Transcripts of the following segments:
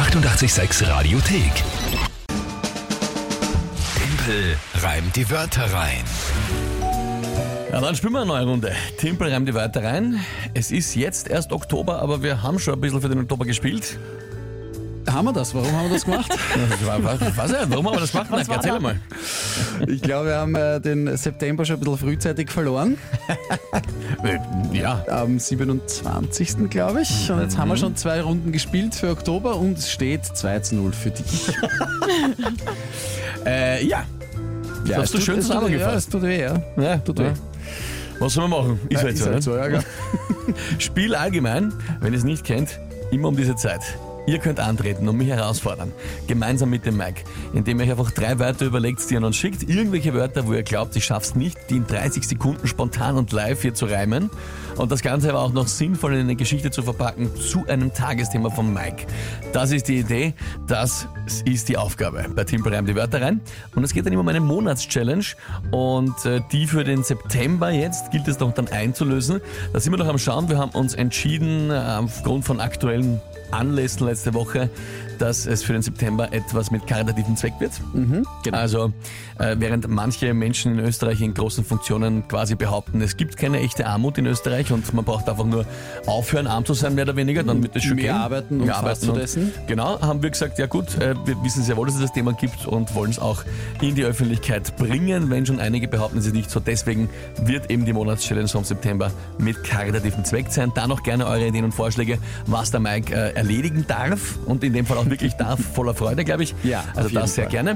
886 Radiothek. Tempel reimt die Wörter rein. Ja, dann spielen wir eine neue Runde. Timpel reimt die Wörter rein. Es ist jetzt erst Oktober, aber wir haben schon ein bisschen für den Oktober gespielt. Haben wir das? Warum haben wir das gemacht? Ich wa- wa- weiß nicht, warum haben wir das gemacht? Nein, erzähl mal. Ich glaube, wir haben äh, den September schon ein bisschen frühzeitig verloren. Äh, Ja, Am 27. glaube ich. Und jetzt haben wir schon zwei Runden gespielt für Oktober und es steht 2 zu 0 für dich. äh, ja. Ja, hast du schön tut- Ja, zusammengefasst. es tut weh, ja. ja, Tut weh. ja. Was soll man machen? Ist halt so, ne? so, ja, gell? Spiel allgemein, wenn ihr es nicht kennt, immer um diese Zeit. Ihr könnt antreten und mich herausfordern, gemeinsam mit dem Mike, indem ihr euch einfach drei Wörter überlegt, die ihr uns schickt. Irgendwelche Wörter, wo ihr glaubt, ich schaff's nicht, die in 30 Sekunden spontan und live hier zu reimen. Und das Ganze aber auch noch sinnvoll in eine Geschichte zu verpacken zu einem Tagesthema von Mike. Das ist die Idee, das ist die Aufgabe. Bei Timpel reimt die Wörter rein. Und es geht dann immer um eine Monatschallenge. Und äh, die für den September jetzt gilt es noch dann einzulösen. Da sind wir noch am Schauen. Wir haben uns entschieden, äh, aufgrund von aktuellen Anlässen letzte Woche, dass es für den September etwas mit karitativen Zweck wird. genau. Also äh, während manche Menschen in Österreich in großen Funktionen quasi behaupten, es gibt keine echte Armut in Österreich und man braucht einfach nur aufhören, arm zu sein, mehr oder weniger, dann wird es schon Mehr gehen. arbeiten und Mehr arbeiten zu und- dessen. Genau, haben wir gesagt, ja gut, äh, wir wissen sehr wohl, dass es das Thema gibt und wollen es auch in die Öffentlichkeit bringen, wenn schon einige behaupten, es ist nicht so. Deswegen wird eben die Monatschallenge vom September mit karitativen Zweck sein. Da noch gerne eure Ideen und Vorschläge, was der Mike äh, erledigen darf und in dem Fall auch wirklich darf, voller Freude, glaube ich. Ja, also das sehr Fall. gerne.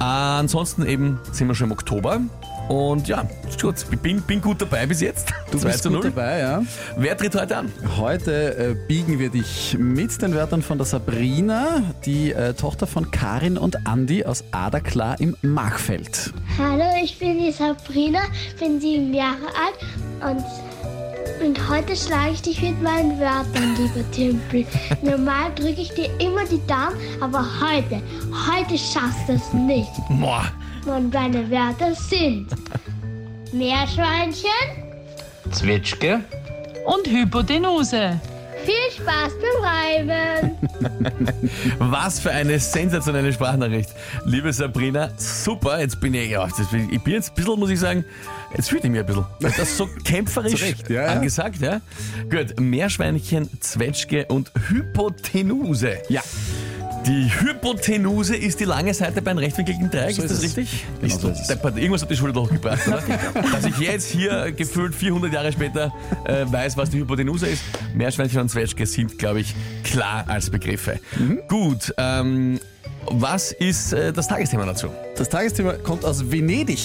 Äh, ansonsten eben sind wir schon im Oktober. Und ja, gut. Ich bin, bin gut dabei bis jetzt. Du 2 bist zu gut 0. dabei, ja. Wer tritt heute an? Heute äh, biegen wir dich mit den Wörtern von der Sabrina, die äh, Tochter von Karin und Andi aus Aderklar im Machfeld. Hallo, ich bin die Sabrina, bin sieben Jahre alt und, und heute schlage ich dich mit meinen Wörtern, lieber Timpel. Normal drücke ich dir immer die Daumen, aber heute, heute schaffst du es nicht. Boah. Und deine Wörter sind Meerschweinchen. Zwetschge. und Hypotenuse. Viel Spaß beim Reiben. Was für eine sensationelle Sprachnachricht. Liebe Sabrina, super. Jetzt bin ich, ja, ich bin jetzt ein bisschen, muss ich sagen, jetzt fühlt ich mich ein bisschen. Das ist so kämpferisch Zu Recht, ja, ja. angesagt, ja. Gut, Meerschweinchen, Zwetschge und Hypotenuse. Ja. Die Hypotenuse ist die lange Seite bei einem rechtwinkligen Dreieck, So ist ist das richtig? Genau ist so ist deppert. Irgendwas hat die Schule doch gebracht, oder? Dass ich jetzt hier gefühlt 400 Jahre später äh, weiß, was die Hypotenuse ist. Meerschweinchen und Zwetschge sind, glaube ich, klar als Begriffe. Mhm. Gut, ähm, was ist äh, das Tagesthema dazu? Das Tagesthema kommt aus Venedig.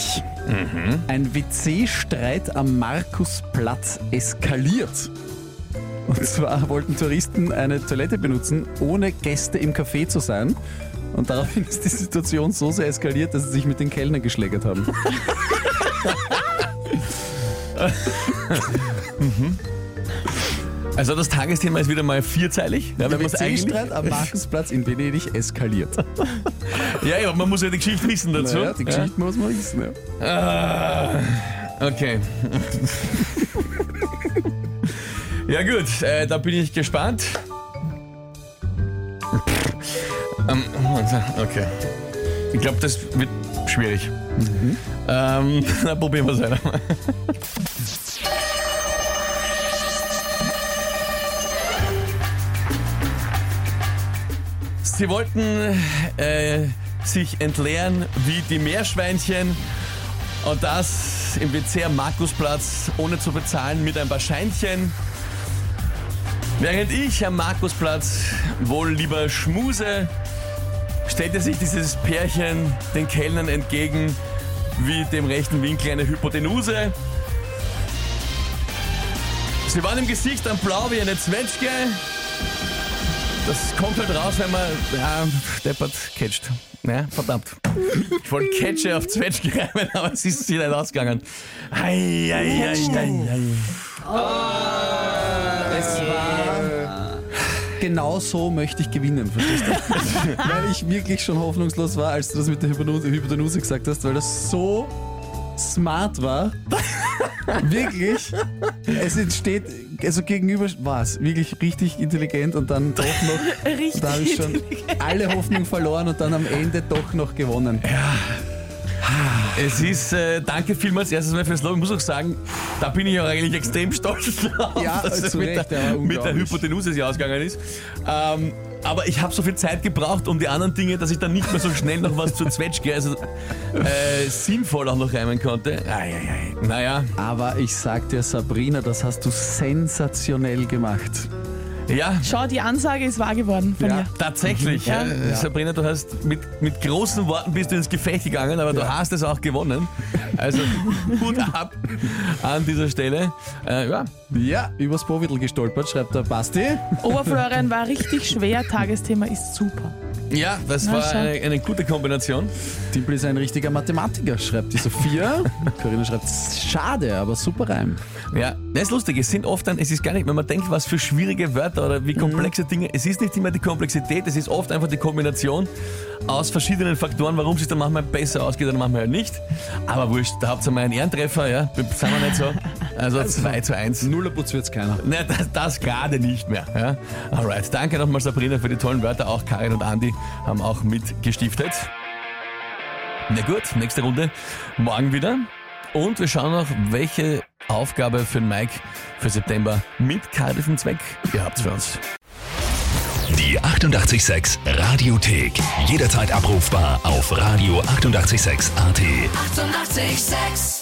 Ein WC-Streit am Markusplatz eskaliert. Und zwar wollten Touristen eine Toilette benutzen, ohne Gäste im Café zu sein. Und daraufhin ist die Situation so sehr eskaliert, dass sie sich mit den Kellnern geschlägert haben. Also das Tagesthema ist wieder mal vierzeilig. Ja, Der WC-Streit am Markusplatz in Venedig eskaliert. ja, ja, man muss ja die Geschichte wissen dazu. Naja, die Geschichte muss man wissen. Ja. Ah, okay. Ja gut, äh, da bin ich gespannt. Ähm, okay. Ich glaube, das wird schwierig. Ähm, na, probieren wir es weiter. Sie wollten äh, sich entleeren wie die Meerschweinchen und das im WC am Markusplatz ohne zu bezahlen mit ein paar Scheinchen. Während ich am Markusplatz wohl lieber schmuse, stellte sich dieses Pärchen den Kellnern entgegen wie dem rechten Winkel eine Hypotenuse. Sie waren im Gesicht dann blau wie eine Zwetschge. Das kommt halt raus, wenn man ja, deppert catcht. Ja, verdammt. Ich wollte Catche auf Zwetschge reimen, aber es ist sich nicht ausgegangen. Ei, ei, ei, ei, ei. Es war. Genau so möchte ich gewinnen, verstehst du? weil ich wirklich schon hoffnungslos war, als du das mit der Hypnose, Hypotenuse gesagt hast, weil das so smart war. Wirklich? Es entsteht, also gegenüber war es wirklich richtig intelligent und dann doch noch, Richtig. da habe ich schon alle Hoffnung verloren und dann am Ende doch noch gewonnen. Es ist, äh, danke vielmals erstes Mal fürs Lob. Ich muss auch sagen, da bin ich auch eigentlich extrem stolz drauf, Ja, dass es zu mit, Recht, der, ja, mit der unglaublich. Hypotenuse sich ausgegangen ist. Ähm, aber ich habe so viel Zeit gebraucht um die anderen Dinge, dass ich dann nicht mehr so schnell noch was zur Zwetschge, also äh, sinnvoll auch noch reimen konnte. Ei, ei, ei. Naja, Aber ich sag dir, Sabrina, das hast du sensationell gemacht. Ja, Schau, die Ansage ist wahr geworden von Ja. mir. Tatsächlich, ja. Ja. Sabrina, du hast mit, mit großen Worten bist du ins Gefecht gegangen, aber du hast es auch gewonnen. Also Hut ab an dieser Stelle. Äh, ja, Ja, übers Powidl gestolpert, schreibt der Basti. Oberflorian war richtig schwer, Tagesthema ist super. Ja, das Na, war eine, eine gute Kombination. Timpel ist ein richtiger Mathematiker, schreibt die Sophia. Corinna schreibt, schade, aber super Reim. Ja, das ist lustig. Es sind oft dann, es ist gar nicht, wenn man denkt, was für schwierige Wörter oder wie komplexe Dinge. Es ist nicht immer die Komplexität, es ist oft einfach die Kombination aus verschiedenen Faktoren, warum es sich dann manchmal besser ausgeht oder manchmal halt nicht. Aber wurscht, da habt ihr mal einen Ehrentreffer, ja. Sind wir nicht so. Also 2 zu 1. Nullerputz wird's keiner. Ne, das, das gerade nicht mehr. Ja? Alright, danke nochmal Sabrina für die tollen Wörter. Auch Karin und Andi haben auch mitgestiftet. Na gut, nächste Runde morgen wieder. Und wir schauen noch, welche Aufgabe für den Mike für September mit karlischen Zweck ihr habt für uns. Die 886 Radiothek. Jederzeit abrufbar auf radio886.at. 886! 886